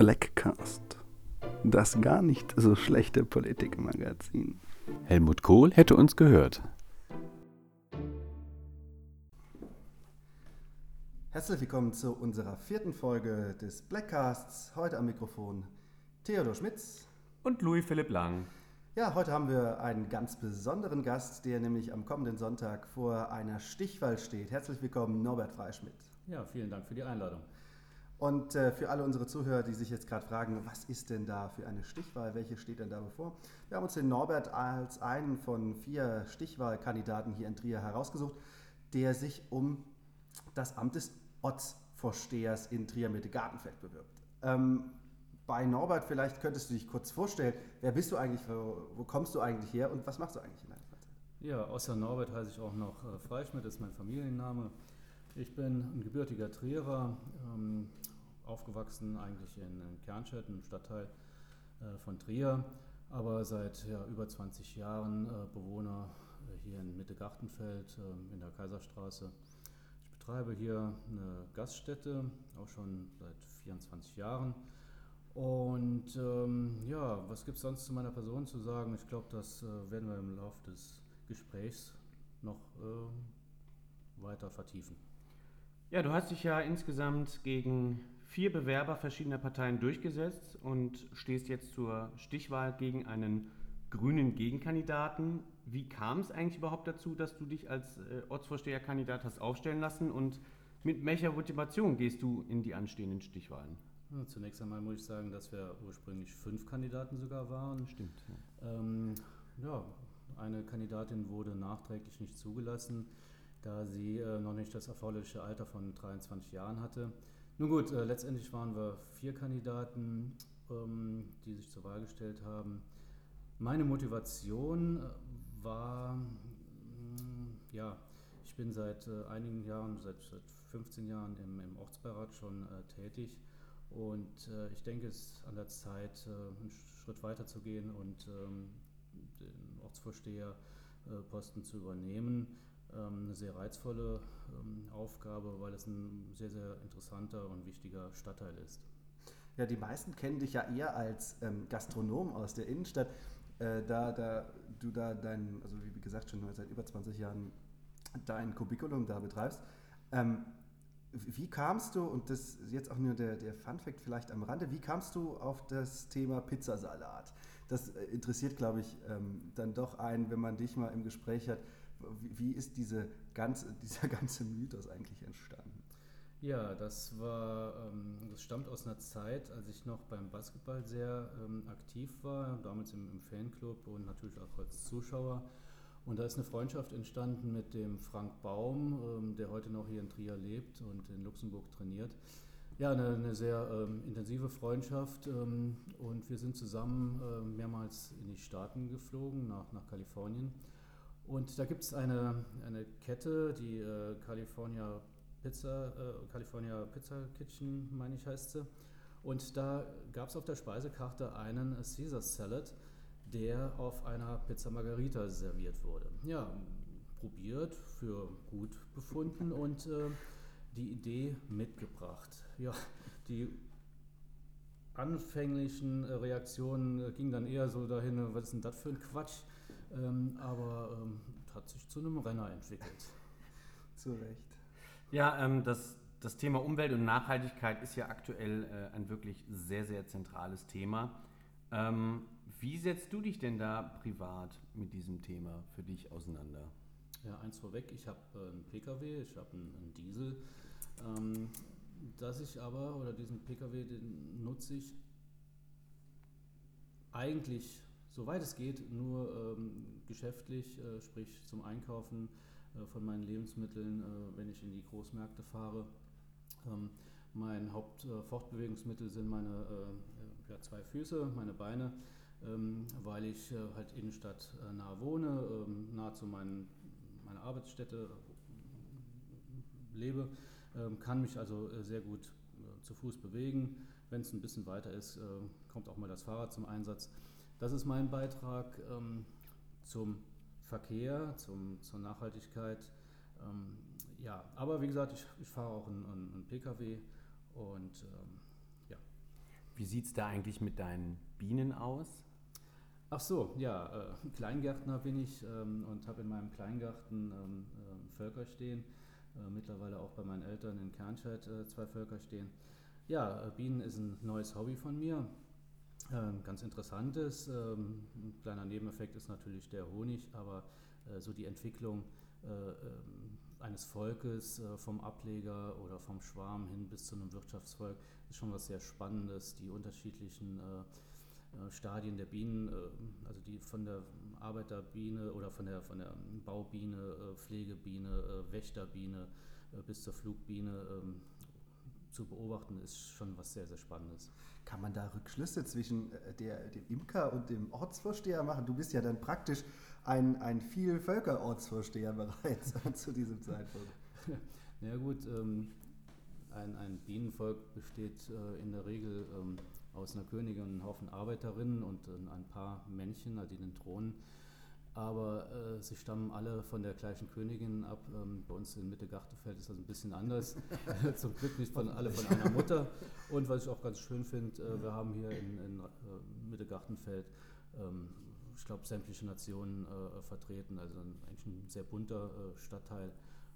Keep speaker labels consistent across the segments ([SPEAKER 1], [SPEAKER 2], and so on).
[SPEAKER 1] Blackcast. Das gar nicht so schlechte Politikmagazin.
[SPEAKER 2] Helmut Kohl hätte uns gehört.
[SPEAKER 3] Herzlich willkommen zu unserer vierten Folge des Blackcasts. Heute am Mikrofon Theodor Schmitz.
[SPEAKER 4] Und Louis Philipp Lang.
[SPEAKER 3] Ja, heute haben wir einen ganz besonderen Gast, der nämlich am kommenden Sonntag vor einer Stichwahl steht. Herzlich willkommen, Norbert Freischmidt.
[SPEAKER 4] Ja, vielen Dank für die Einladung.
[SPEAKER 3] Und äh, für alle unsere Zuhörer, die sich jetzt gerade fragen, was ist denn da für eine Stichwahl, welche steht denn da bevor? Wir haben uns den Norbert als einen von vier Stichwahlkandidaten hier in Trier herausgesucht, der sich um das Amt des Ortsvorstehers in Trier Mitte Gartenfeld bewirbt. Ähm, bei Norbert, vielleicht könntest du dich kurz vorstellen, wer bist du eigentlich, wo, wo kommst du eigentlich her und was machst du eigentlich in deiner Freizeit?
[SPEAKER 4] Ja, außer Norbert heiße ich auch noch äh, Freischmidt, das ist mein Familienname. Ich bin ein gebürtiger Trierer, ähm, aufgewachsen eigentlich in, in Kernstedt, einem Stadtteil äh, von Trier, aber seit ja, über 20 Jahren äh, Bewohner äh, hier in Mitte Gartenfeld äh, in der Kaiserstraße. Ich betreibe hier eine Gaststätte, auch schon seit 24 Jahren. Und ähm, ja, was gibt es sonst zu meiner Person zu sagen? Ich glaube, das äh, werden wir im Laufe des Gesprächs noch äh, weiter vertiefen.
[SPEAKER 5] Ja, du hast dich ja insgesamt gegen vier Bewerber verschiedener Parteien durchgesetzt und stehst jetzt zur Stichwahl gegen einen grünen Gegenkandidaten. Wie kam es eigentlich überhaupt dazu, dass du dich als äh, Ortsvorsteherkandidat hast aufstellen lassen und mit welcher Motivation gehst du in die anstehenden Stichwahlen?
[SPEAKER 4] Ja, zunächst einmal muss ich sagen, dass wir ursprünglich fünf Kandidaten sogar waren.
[SPEAKER 5] Stimmt.
[SPEAKER 4] Ja, ähm, ja eine Kandidatin wurde nachträglich nicht zugelassen, da sie äh, noch nicht das erforderliche Alter von 23 Jahren hatte. Nun gut, äh, letztendlich waren wir vier Kandidaten, ähm, die sich zur Wahl gestellt haben. Meine Motivation äh, war, mm, ja, ich bin seit äh, einigen Jahren, seit, seit 15 Jahren im, im Ortsbeirat schon äh, tätig und äh, ich denke, es ist an der Zeit, äh, einen Schritt weiter zu gehen und ähm, den Ortsvorsteherposten zu übernehmen. Ähm, eine sehr reizvolle ähm, Aufgabe, weil es ein sehr, sehr interessanter und wichtiger Stadtteil ist.
[SPEAKER 3] Ja, die meisten kennen dich ja eher als ähm, Gastronom aus der Innenstadt. Äh, da, da du da dein, also wie gesagt, schon seit über 20 Jahren dein Kubikulum da betreibst. Wie kamst du, und das ist jetzt auch nur der, der Fun-Fact vielleicht am Rande, wie kamst du auf das Thema Pizzasalat? Das äh, interessiert, glaube ich, dann doch einen, wenn man dich mal im Gespräch hat. Wie, ist diese ganze, dieser ganze Mythos eigentlich entstanden?
[SPEAKER 4] Ja, das war, ähm, das stammt aus einer Zeit, als ich noch beim Basketball sehr ähm, aktiv war, damals im, Fanclub und natürlich auch als Zuschauer. Und da ist eine Freundschaft entstanden mit dem Frank Baum, ähm, der heute noch hier in Trier lebt und in Luxemburg trainiert. Ja, eine, eine sehr intensive Freundschaft und wir sind zusammen mehrmals in die Staaten geflogen, nach, nach Kalifornien. Und da gibt es eine, eine Kette, die äh, California, Pizza, äh, California Pizza Kitchen, meine ich, heißt sie. Und da gab es auf der Speisekarte einen Caesar Salad der auf einer Pizza Margarita serviert wurde. Ja, probiert, für gut befunden und äh, die Idee mitgebracht. Ja, die anfänglichen äh, Reaktionen gingen dann eher so dahin, was ist denn das für ein Quatsch? Ähm, aber ähm, hat sich zu einem Renner entwickelt.
[SPEAKER 3] Zu Recht.
[SPEAKER 5] Ja, ähm, das, das Thema Umwelt und Nachhaltigkeit ist ja aktuell äh, ein wirklich sehr, sehr zentrales Thema. Ähm, wie setzt du dich denn da privat mit diesem Thema für dich auseinander?
[SPEAKER 4] Ja, eins vorweg, ich habe äh, einen Pkw, ich habe einen, einen, Diesel. Ähm, dass ich aber, oder diesen Pkw, den nutze ich eigentlich, soweit es geht, nur ähm, geschäftlich, äh, sprich zum Einkaufen äh, von meinen Lebensmitteln, äh, wenn ich in die Großmärkte fahre. Ähm, mein Hauptfortbewegungsmittel sind meine äh, ja, zwei Füße, meine Beine ähm, weil ich äh, halt Innenstadt äh, nah wohne, ähm, nah zu meinen, meiner Arbeitsstätte äh, lebe, ähm, kann mich also äh, sehr gut äh, zu Fuß bewegen. Wenn es ein bisschen weiter ist, äh, kommt auch mal das Fahrrad zum Einsatz. Das ist mein Beitrag ähm, zum Verkehr, zum, zur Nachhaltigkeit. Ähm, ja, aber wie gesagt, ich, ich fahre auch einen, einen Pkw und ähm,
[SPEAKER 5] wie sieht es da eigentlich mit deinen Bienen aus?
[SPEAKER 4] Ach so, ja, äh, Kleingärtner bin ich ähm, und habe in meinem Kleingarten ähm, äh, Völker stehen. Äh, mittlerweile auch bei meinen Eltern in Kernscheid äh, zwei Völker stehen. Ja, äh, Bienen ist ein neues Hobby von mir. Ähm, ganz interessantes. Ähm, ein kleiner Nebeneffekt ist natürlich der Honig, aber äh, so die Entwicklung ähm, eines Volkes vom Ableger oder vom Schwarm hin bis zu einem Wirtschaftsvolk ist schon was sehr Spannendes. Die unterschiedlichen äh, Stadien der Bienen, äh, also die von der Arbeiterbiene oder von der, von der Baubiene, äh, Pflegebiene, Wächterbiene bis zur Flugbiene zu beobachten, ist schon was sehr, sehr Spannendes.
[SPEAKER 3] Kann man da Rückschlüsse zwischen der, dem Imker und dem Ortsvorsteher machen? Du bist ja dann praktisch ein, ein Vielvölker-Ortsvorsteher bereits zu diesem Zeitpunkt.
[SPEAKER 4] ja gut, ähm, ein, ein Bienenvolk besteht in der Regel ähm, aus einer Königin einen Haufen Arbeiterinnen und ein paar Männchen, also den Thronen. Aber äh, sie stammen alle von der gleichen Königin ab. Ähm, bei uns in Mitte-Gartenfeld ist das ein bisschen anders. Zum Glück nicht von alle von einer Mutter. Und was ich auch ganz schön finde, äh, wir haben hier in, in äh, Mitte-Gartenfeld, ähm, ich glaube, sämtliche Nationen äh, vertreten. Also eigentlich ein sehr bunter äh, Stadtteil,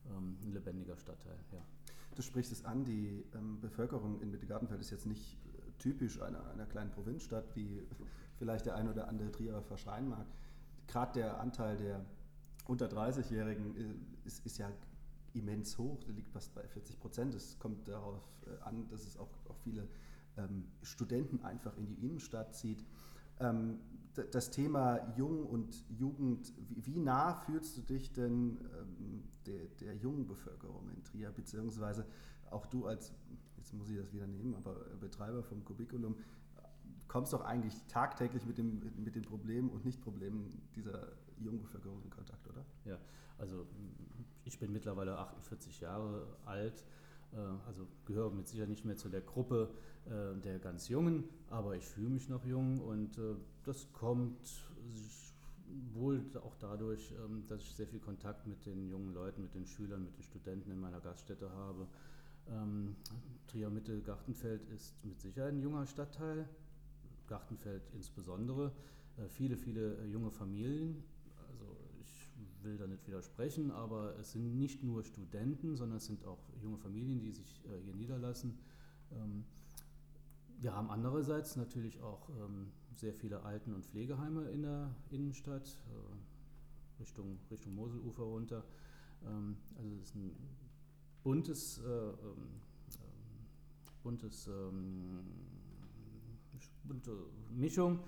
[SPEAKER 4] ähm, ein lebendiger Stadtteil. Ja.
[SPEAKER 3] Du sprichst es an, die ähm, Bevölkerung in Mitte-Gartenfeld ist jetzt nicht typisch einer, einer kleinen Provinzstadt, wie vielleicht der ein oder andere Trier verschreien mag. Gerade der Anteil der unter 30-Jährigen äh, ist, ist, ja immens hoch, der liegt fast bei 40 Prozent. Es kommt darauf äh, an, dass es auch, auch viele ähm, Studenten einfach in die Innenstadt zieht. Ähm, das Thema Jung und Jugend, wie, wie nah fühlst du dich denn ähm, der, der jungen Bevölkerung in Trier, beziehungsweise auch du als jetzt muss ich das wieder nehmen, aber Betreiber vom Kubikulum, kommst doch eigentlich tagtäglich mit, dem, mit den Problemen und Nicht-Problemen dieser jungen Bevölkerung in Kontakt, oder?
[SPEAKER 4] Ja, also ich bin mittlerweile 48 Jahre alt, äh, also gehöre mit Sicherheit nicht mehr zu der Gruppe äh, der ganz Jungen, aber ich fühle mich noch jung und äh, das kommt wohl auch dadurch, ähm, dass ich sehr viel Kontakt mit den jungen Leuten, mit den Schülern, mit den Studenten in meiner Gaststätte habe. Ähm, Trier Mitte Gartenfeld ist mit Sicherheit ein junger Stadtteil, Gartenfeld insbesondere. Äh, viele, viele äh, junge Familien. Also ich will da nicht widersprechen, aber es sind nicht nur Studenten, sondern es sind auch junge Familien, die sich äh, hier niederlassen. Ähm, wir haben andererseits natürlich auch ähm, sehr viele Alten- und Pflegeheime in der Innenstadt, Richtung, Richtung Moselufer runter. Ähm, also es ist ein buntes, buntes bunte Mischung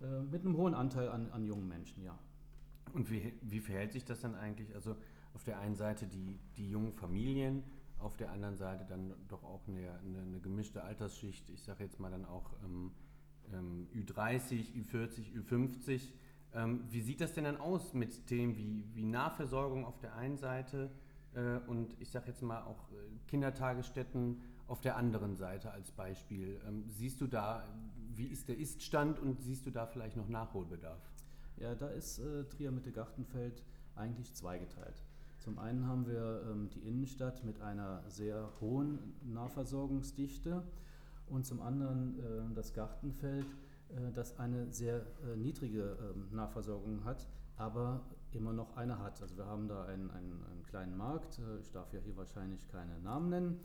[SPEAKER 4] äh, mit einem hohen Anteil an, an jungen Menschen, ja.
[SPEAKER 5] Und wie, wie verhält sich das dann eigentlich? Also auf der einen Seite die, die jungen Familien, auf der anderen Seite dann doch auch eine, eine, eine gemischte Altersschicht, ich sage jetzt mal dann auch ähm, ähm, Ü30, Ü40, Ü50. Ähm, wie sieht das denn dann aus mit Themen wie, wie Nahversorgung auf der einen Seite, äh, und ich sage jetzt mal auch äh, Kindertagesstätten auf der anderen Seite als Beispiel. Ähm, siehst du da, wie ist der Iststand und siehst du da vielleicht noch Nachholbedarf?
[SPEAKER 4] Ja, da ist äh, Trier Mitte Gartenfeld eigentlich zweigeteilt. Zum einen haben wir ähm, die Innenstadt mit einer sehr hohen Nahversorgungsdichte und zum anderen äh, das Gartenfeld, äh, das eine sehr äh, niedrige ähm, Nahversorgung hat, aber immer noch eine hat. Also wir haben da einen, einen, einen kleinen Markt, äh, ich darf ja hier wahrscheinlich keine Namen nennen,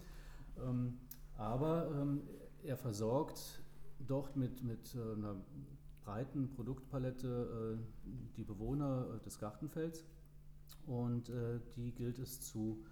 [SPEAKER 4] ähm, aber ähm, er versorgt dort mit, mit äh, einer breiten Produktpalette äh, die Bewohner des Gartenfelds und die gilt es zu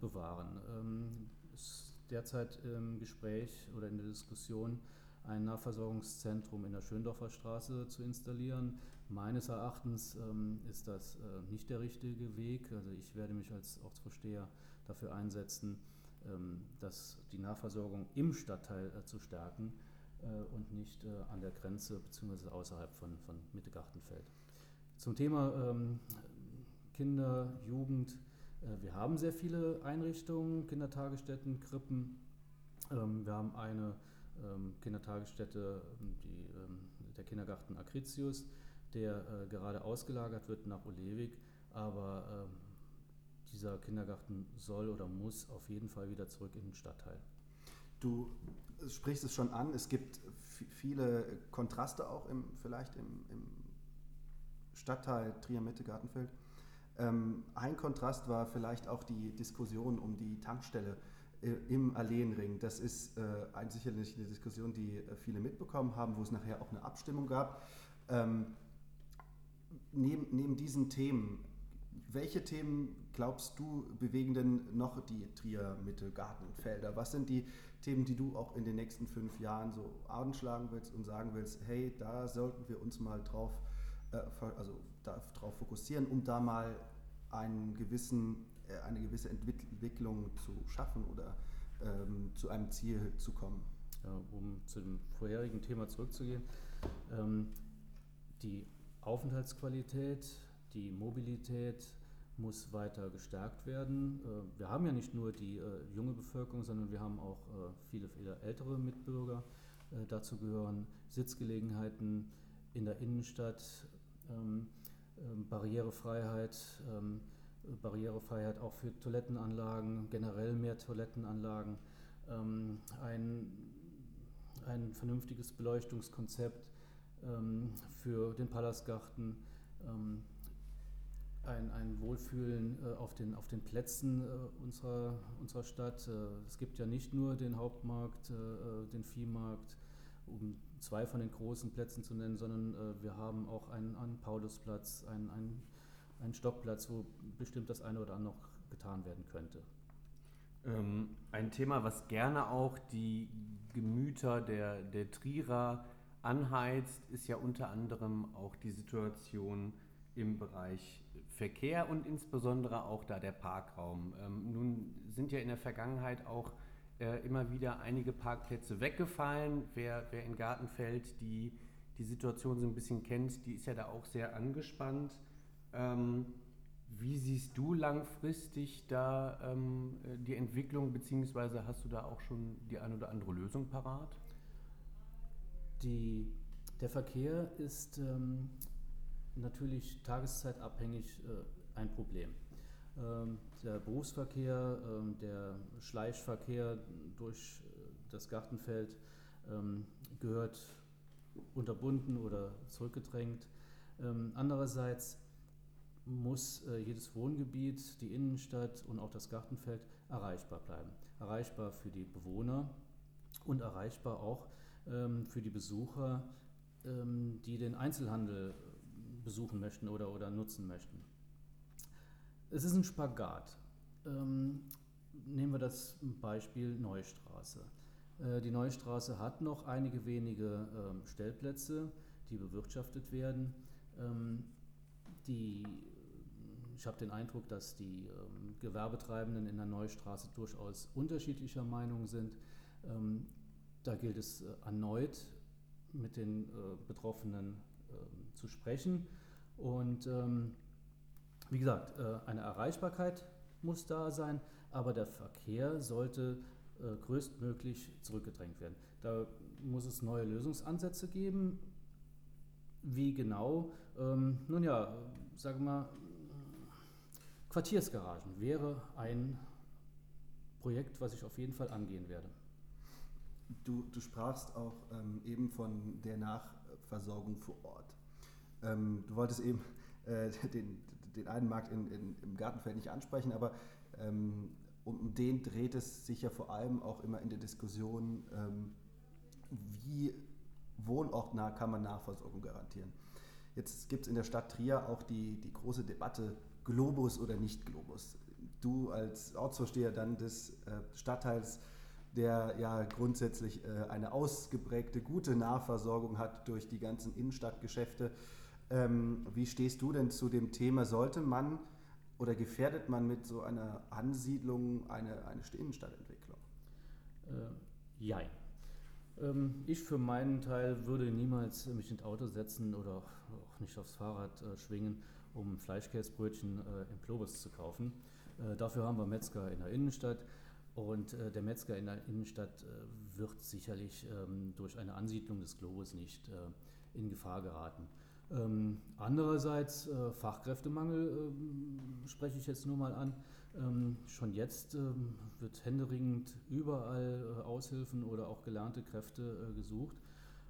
[SPEAKER 4] bewahren. Ähm, ist derzeit im Gespräch oder in der Diskussion ein Nahversorgungszentrum in der Schöndorfer Straße zu installieren. Meines Erachtens ähm, ist das äh, nicht der richtige Weg. Also ich werde mich als Ortsvorsteher dafür einsetzen, ähm, dass die Nahversorgung im Stadtteil äh, zu stärken äh, und nicht äh, an der Grenze bzw. außerhalb von, von Mitte-Gartenfeld. Zum Thema ähm, Kinder, Jugend. Äh, wir haben sehr viele Einrichtungen, Kindertagesstätten, Krippen. Ähm, wir haben eine ähm, Kindertagesstätte, die, der Kindergarten Akritius der äh, gerade ausgelagert wird nach Olewig, aber äh, dieser Kindergarten soll oder muss auf jeden Fall wieder zurück in den Stadtteil.
[SPEAKER 3] Du sprichst es schon an, es gibt viele Kontraste auch im, vielleicht im, im Stadtteil Trier-Mitte-Gartenfeld. Ähm, ein Kontrast war vielleicht auch die Diskussion um die Tankstelle äh, im Alleenring. Das ist äh, ein, sicherlich eine Diskussion, die äh, viele mitbekommen haben, wo es nachher auch eine Abstimmung gab. Ähm, neben, neben diesen Themen, welche Themen glaubst du bewegen denn noch die Trier Mitte Gartenfelder? Was sind die Themen, die du auch in den nächsten fünf Jahren so anschlagen willst und sagen willst, hey, da sollten wir uns mal drauf, äh, also darauf fokussieren, um da mal einen gewissen, äh, eine gewisse Entwicklung zu schaffen oder ähm, zu einem Ziel zu kommen?
[SPEAKER 4] Ja, um zu dem vorherigen Thema zurückzugehen. Ähm, die Aufenthaltsqualität, die Mobilität muss weiter gestärkt werden. Äh, wir haben ja nicht nur die äh, junge Bevölkerung, sondern wir haben auch äh, viele, viele ältere Mitbürger. Dazu gehören Sitzgelegenheiten in der Innenstadt, ähm, ähm, Barrierefreiheit, ähm, Barrierefreiheit auch für Toilettenanlagen, generell mehr Toilettenanlagen, ein, ein vernünftiges Beleuchtungskonzept für den Palastgarten ein, ein Wohlfühlen äh, auf, den, auf den Plätzen äh, unserer, unserer Stadt. Äh, es gibt ja nicht nur den Hauptmarkt, äh, äh, den Viehmarkt, um zwei von den großen Plätzen zu nennen, sondern wir haben auch einen, einen Paulusplatz, einen, einen, einen Stockplatz, wo bestimmt das eine oder andere noch getan werden könnte.
[SPEAKER 5] Ähm, ein Thema, was gerne auch die Gemüter der, der Trierer anheizt, ist ja unter anderem auch die Situation im Bereich Verkehr und insbesondere auch da der Parkraum. Ähm, nun sind ja in der Vergangenheit auch äh, immer wieder einige Parkplätze weggefallen. Wer, wer in Gartenfeld die, die Situation so ein bisschen kennt, die ist ja da auch sehr angespannt. Ähm, wie siehst du langfristig da ähm, die Entwicklung, beziehungsweise hast du da auch schon die eine oder andere Lösung parat?
[SPEAKER 4] Die, der Verkehr ist ähm, natürlich tageszeitabhängig äh, ein Problem. Ähm, der Berufsverkehr, ähm, der Schleichverkehr durch äh, das Gartenfeld ähm, gehört unterbunden oder zurückgedrängt. Andererseits muss äh, jedes Wohngebiet, die Innenstadt und auch das Gartenfeld erreichbar bleiben. Erreichbar für die Bewohner und erreichbar auch für die Besucher, die den Einzelhandel besuchen möchten oder, oder nutzen möchten. Es ist ein Spagat. Ähm, nehmen wir das Beispiel Neustraße. Äh, die Neustraße hat noch einige wenige ähm, Stellplätze, die bewirtschaftet werden. Ähm, die, ich habe den Eindruck, dass die ähm, Gewerbetreibenden in der Neustraße durchaus unterschiedlicher Meinung sind. Ähm, da gilt es äh, erneut mit den äh, Betroffenen ähm, zu sprechen. Und ähm, wie gesagt, äh, eine Erreichbarkeit muss da sein, aber der Verkehr sollte äh, größtmöglich zurückgedrängt werden. Da muss es neue Lösungsansätze geben. Wie genau? Ähm, nun ja, sagen wir mal, Quartiersgaragen wäre ein Projekt, was ich auf jeden Fall angehen werde.
[SPEAKER 3] Du, du sprachst auch ähm, eben von der Nachversorgung vor Ort. Ähm, du wolltest eben äh, den, den einen Markt in, in, im Gartenfeld nicht ansprechen, aber ähm, um den dreht es sich ja vor allem auch immer in der Diskussion, ähm, wie wohnortnah kann man Nachversorgung garantieren. Jetzt gibt es in der Stadt Trier auch die, die große Debatte Globus oder nicht Globus. Du als Ortsvorsteher dann des äh, Stadtteils der ja grundsätzlich äh, eine ausgeprägte gute Nahversorgung hat durch die ganzen Innenstadtgeschäfte. Ähm, wie stehst du denn zu dem Thema? Sollte man oder gefährdet man mit so einer Ansiedlung eine, eine Innenstadtentwicklung?
[SPEAKER 4] Äh, jein. Ähm, ich für meinen Teil würde niemals mich ins Auto setzen oder auch nicht aufs Fahrrad äh, schwingen, um Fleischkäsebrötchen äh, im Globus zu kaufen. Äh, dafür haben wir Metzger in der Innenstadt. Und äh, der Metzger in der Innenstadt äh, wird sicherlich ähm, durch eine Ansiedlung des Globus nicht äh, in Gefahr geraten. Ähm, andererseits äh, Fachkräftemangel äh, spreche ich jetzt nur mal an. Ähm, schon jetzt ähm, wird händeringend überall äh, Aushilfen oder auch gelernte Kräfte äh, gesucht,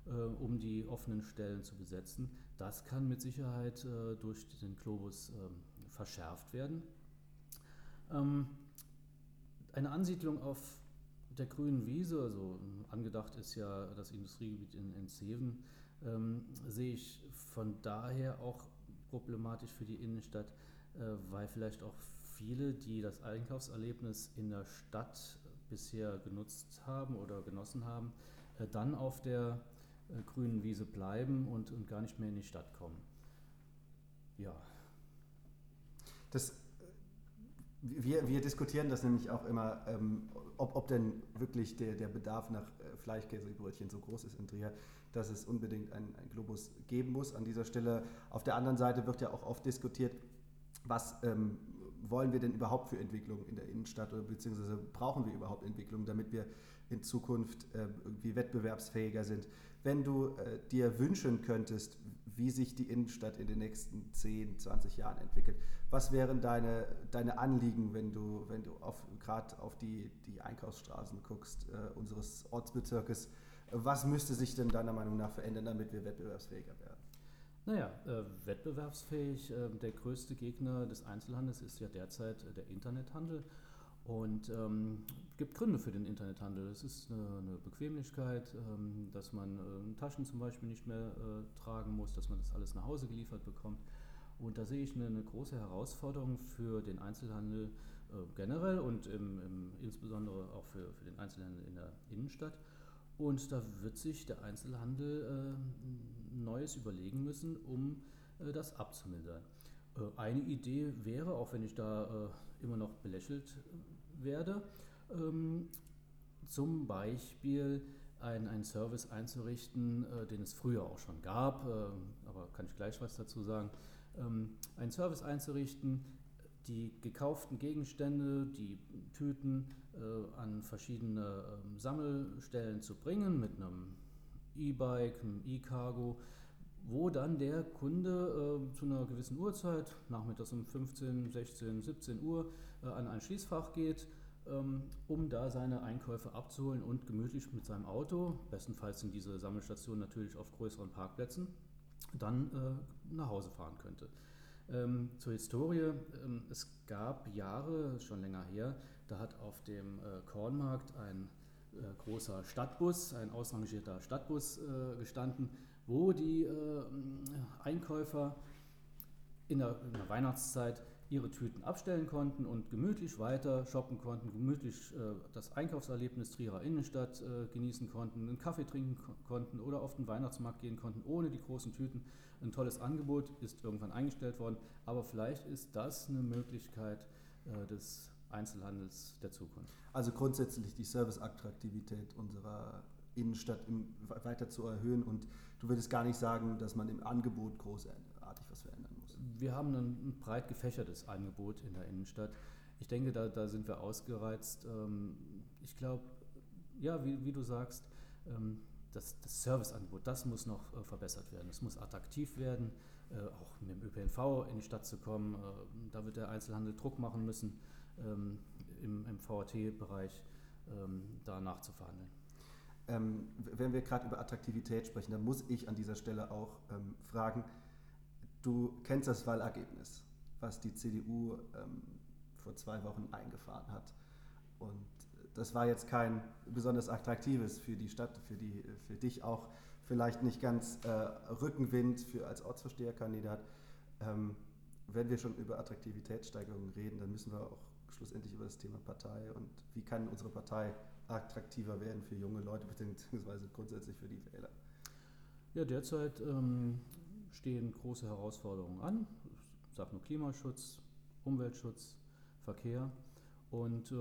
[SPEAKER 4] äh, um die offenen Stellen zu besetzen. Das kann mit Sicherheit äh, durch den Globus ähm, verschärft werden. Ähm, eine Ansiedlung auf der grünen Wiese, also angedacht ist ja das Industriegebiet in, in Seven, ähm, sehe ich von daher auch problematisch für die Innenstadt, äh, weil vielleicht auch viele, die das Einkaufserlebnis in der Stadt bisher genutzt haben oder genossen haben, äh, dann auf der äh, grünen Wiese bleiben und, und gar nicht mehr in die Stadt kommen. Ja.
[SPEAKER 3] Das, wir, wir diskutieren das nämlich auch immer, ähm, ob, ob denn wirklich der, der Bedarf nach äh, Fleischkäsebrötchen so groß ist in Trier, dass es unbedingt einen, Globus geben muss an dieser Stelle. Auf der anderen Seite wird ja auch oft diskutiert, was ähm, wollen wir denn überhaupt für Entwicklung in der Innenstadt oder beziehungsweise brauchen wir überhaupt Entwicklung, damit wir in Zukunft äh, irgendwie wettbewerbsfähiger sind. Wenn du äh, dir wünschen könntest, wie sich die Innenstadt in den nächsten 10, 20 Jahren entwickelt, was wären deine, deine Anliegen, wenn du, wenn du gerade auf die, die Einkaufsstraßen guckst, äh, unseres Ortsbezirkes? Was müsste sich denn deiner Meinung nach verändern, damit wir wettbewerbsfähiger werden?
[SPEAKER 4] Naja, äh, wettbewerbsfähig, äh, der größte Gegner des Einzelhandels ist ja derzeit äh, der Internethandel. Und ähm, gibt Gründe für den Internethandel. Es ist eine, eine Bequemlichkeit, ähm, dass man äh, Taschen zum Beispiel nicht mehr äh, tragen muss, dass man das alles nach Hause geliefert bekommt. Und da sehe ich eine, eine große Herausforderung für den Einzelhandel äh, generell und im, im, insbesondere auch für, für den Einzelhandel in der Innenstadt. Und da wird sich der Einzelhandel äh, Neues überlegen müssen, um äh, das abzumildern. Äh, eine Idee wäre, auch wenn ich da äh, immer noch belächelt werde, ähm, zum Beispiel einen Service einzurichten, äh, den es früher auch schon gab, äh, aber kann ich gleich was dazu sagen, ähm, einen Service einzurichten, die gekauften Gegenstände, die Tüten äh, an verschiedene ähm, Sammelstellen zu bringen mit einem E-Bike, einem E-Cargo, wo dann der Kunde äh, zu einer gewissen Uhrzeit, nachmittags um 15, 16, 17 Uhr, äh, an ein Schließfach geht, ähm, um da seine Einkäufe abzuholen und gemütlich mit seinem Auto, bestenfalls sind diese Sammelstationen natürlich auf größeren Parkplätzen, dann äh, nach Hause fahren könnte. Ähm, zur Historie, ähm, es gab Jahre, schon länger her, da hat auf dem äh, Kornmarkt ein äh, großer Stadtbus, ein ausrangierter Stadtbus äh, gestanden, wo die äh, Einkäufer in der, in der, Weihnachtszeit ihre Tüten abstellen konnten und gemütlich weiter shoppen konnten, gemütlich äh, das Einkaufserlebnis Trierer Innenstadt äh, genießen konnten, einen Kaffee trinken konnten oder auf den Weihnachtsmarkt gehen konnten, ohne die großen Tüten. Ein tolles Angebot ist irgendwann eingestellt worden, aber vielleicht ist das eine Möglichkeit des Einzelhandels der Zukunft.
[SPEAKER 3] Also grundsätzlich die Serviceattraktivität unserer Innenstadt im, weiter zu erhöhen und du würdest gar nicht sagen, dass man im Angebot großartig was verändern muss.
[SPEAKER 4] Wir haben ein breit gefächertes Angebot in der Innenstadt. Ich denke, da, da sind wir ausgereizt. Ähm, ich glaube, ja, wie, wie, du sagst, ähm, das, das Serviceangebot, das muss noch äh, verbessert werden. Es muss attraktiv werden, äh, auch mit dem ÖPNV in die Stadt zu kommen. Äh, da wird der Einzelhandel Druck machen müssen ähm, im, im VAT-Bereich ähm, da nachzuverhandeln.
[SPEAKER 3] Ähm, wenn wir gerade über Attraktivität sprechen, dann muss ich an dieser Stelle auch ähm, fragen, du kennst das Wahlergebnis, was die CDU ähm, vor zwei Wochen eingefahren hat. Und das war jetzt kein besonders attraktives für die Stadt, für, die, für dich auch vielleicht nicht ganz äh, Rückenwind für als Ortsversteherkandidat. Ähm, wenn wir schon über Attraktivitätssteigerungen reden, dann müssen wir auch schlussendlich über das Thema Partei und wie kann unsere Partei attraktiver werden für junge Leute beziehungsweise grundsätzlich für die Wähler.
[SPEAKER 4] Ja, derzeit ähm, stehen große Herausforderungen an. Ich sage nur Klimaschutz, Umweltschutz, Verkehr. Und äh,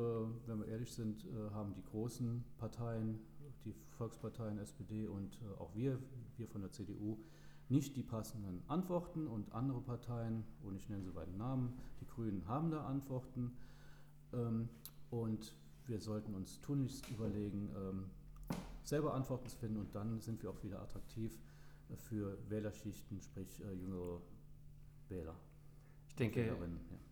[SPEAKER 4] wenn wir ehrlich sind, äh, haben die großen Parteien, die Volksparteien, SPD und äh, auch wir, wir von der CDU, nicht die passenden Antworten und andere Parteien, und ich nenne sie beiden Namen, die Grünen haben da Antworten. Ähm, und wir sollten uns tunlichst überlegen, ähm, selber Antworten zu finden und dann sind wir auch wieder attraktiv für Wählerschichten, sprich äh, jüngere Wähler.
[SPEAKER 5] Ich denke,
[SPEAKER 4] ja.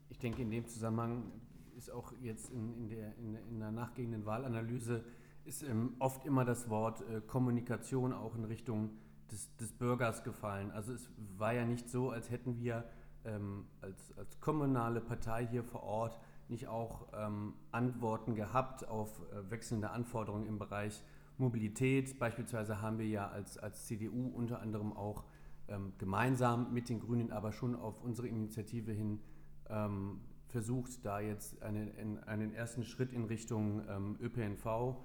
[SPEAKER 5] ich denke, in dem Zusammenhang ist auch jetzt in, in, der, in, in der nachgehenden Wahlanalyse ist ähm, oft immer das Wort äh, Kommunikation auch in Richtung des, des Bürgers gefallen. Also es war ja nicht so, als hätten wir ähm, als, als kommunale Partei hier vor Ort nicht auch ähm, Antworten gehabt auf äh, wechselnde Anforderungen im Bereich Mobilität. Beispielsweise haben wir ja als, als CDU unter anderem auch ähm, gemeinsam mit den Grünen, aber schon auf unsere Initiative hin ähm, versucht, da jetzt eine, in, einen ersten Schritt in Richtung ähm, ÖPNV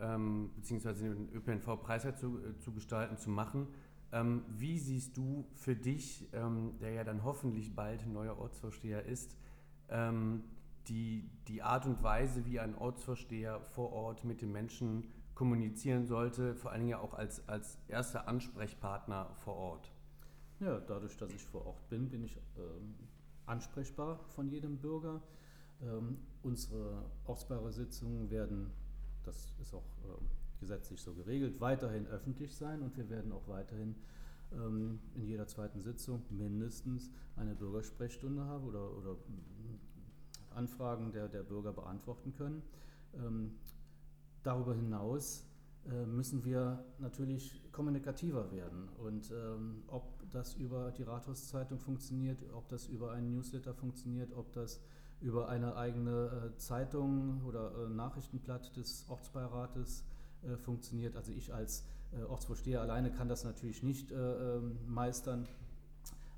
[SPEAKER 5] ähm, beziehungsweise den ÖPNV preiswert zu, äh, zu gestalten, zu machen. Ähm, wie siehst du für dich, der ja dann hoffentlich bald neuer Ortsvorsteher ist, die, die Art und Weise, wie ein Ortsvorsteher vor Ort mit den Menschen kommunizieren sollte, vor allen Dingen auch als, als erster Ansprechpartner vor Ort?
[SPEAKER 4] Ja, dadurch, dass ich vor Ort bin, bin ich ähm, ansprechbar von jedem Bürger. Ähm, unsere Ortsbeiresitzungen werden, das ist auch ähm, gesetzlich so geregelt, weiterhin öffentlich sein und wir werden auch weiterhin ähm, in jeder zweiten Sitzung mindestens eine Bürgersprechstunde haben oder, oder Anfragen der, der Bürger beantworten können. Ähm, darüber hinaus äh, müssen wir natürlich kommunikativer werden. Und ähm, ob das über die Rathauszeitung funktioniert, ob das über einen Newsletter funktioniert, ob das über eine eigene äh, Zeitung oder äh, Nachrichtenblatt des Ortsbeirates äh, funktioniert. Also ich als äh, Ortsvorsteher alleine kann das natürlich nicht äh, ähm, meistern,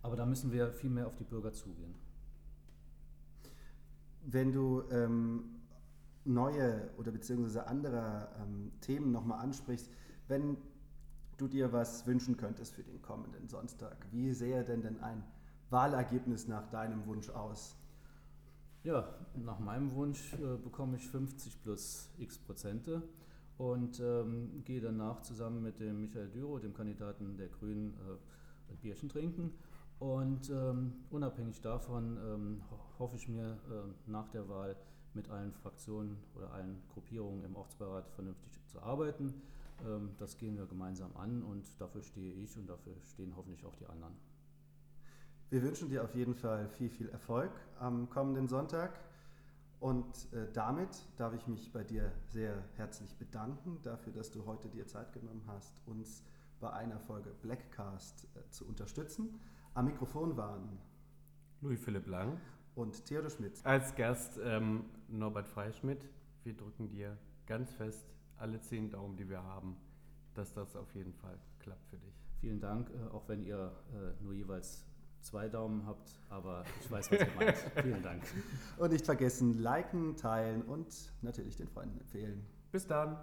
[SPEAKER 4] aber da müssen wir viel mehr auf die Bürger zugehen.
[SPEAKER 3] Wenn du ähm, neue oder beziehungsweise andere ähm, Themen nochmal ansprichst, wenn du dir was wünschen könntest für den kommenden Sonntag, wie sähe denn denn ein Wahlergebnis nach deinem Wunsch aus?
[SPEAKER 4] Ja, nach meinem Wunsch äh, bekomme ich 50 plus x Prozente und ähm, gehe danach zusammen mit dem Michael Düro, dem Kandidaten der Grünen, äh, ein Bierchen trinken. Und ähm, unabhängig davon ähm, hoffe ich mir äh, nach der Wahl mit allen Fraktionen oder allen Gruppierungen im Ortsbeirat vernünftig zu arbeiten. Ähm, das gehen wir gemeinsam an und dafür stehe ich und dafür stehen hoffentlich auch die anderen.
[SPEAKER 3] Wir wünschen dir auf jeden Fall viel, viel Erfolg am kommenden Sonntag. Und äh, damit darf ich mich bei dir sehr herzlich bedanken dafür, dass du heute dir Zeit genommen hast, uns bei einer Folge Blackcast äh, zu unterstützen. Am Mikrofon waren
[SPEAKER 5] Louis Philipp Lang
[SPEAKER 3] und Theodor Schmitz.
[SPEAKER 5] Als Gast ähm, Norbert Freischmidt. Wir drücken dir ganz fest alle zehn Daumen, die wir haben, dass das auf jeden Fall klappt für dich.
[SPEAKER 4] Vielen Dank, äh, auch wenn ihr äh, nur jeweils zwei Daumen habt, aber ich weiß, was ihr meint. Vielen Dank.
[SPEAKER 3] Und nicht vergessen, liken, teilen und natürlich den Freunden empfehlen.
[SPEAKER 5] Bis dann.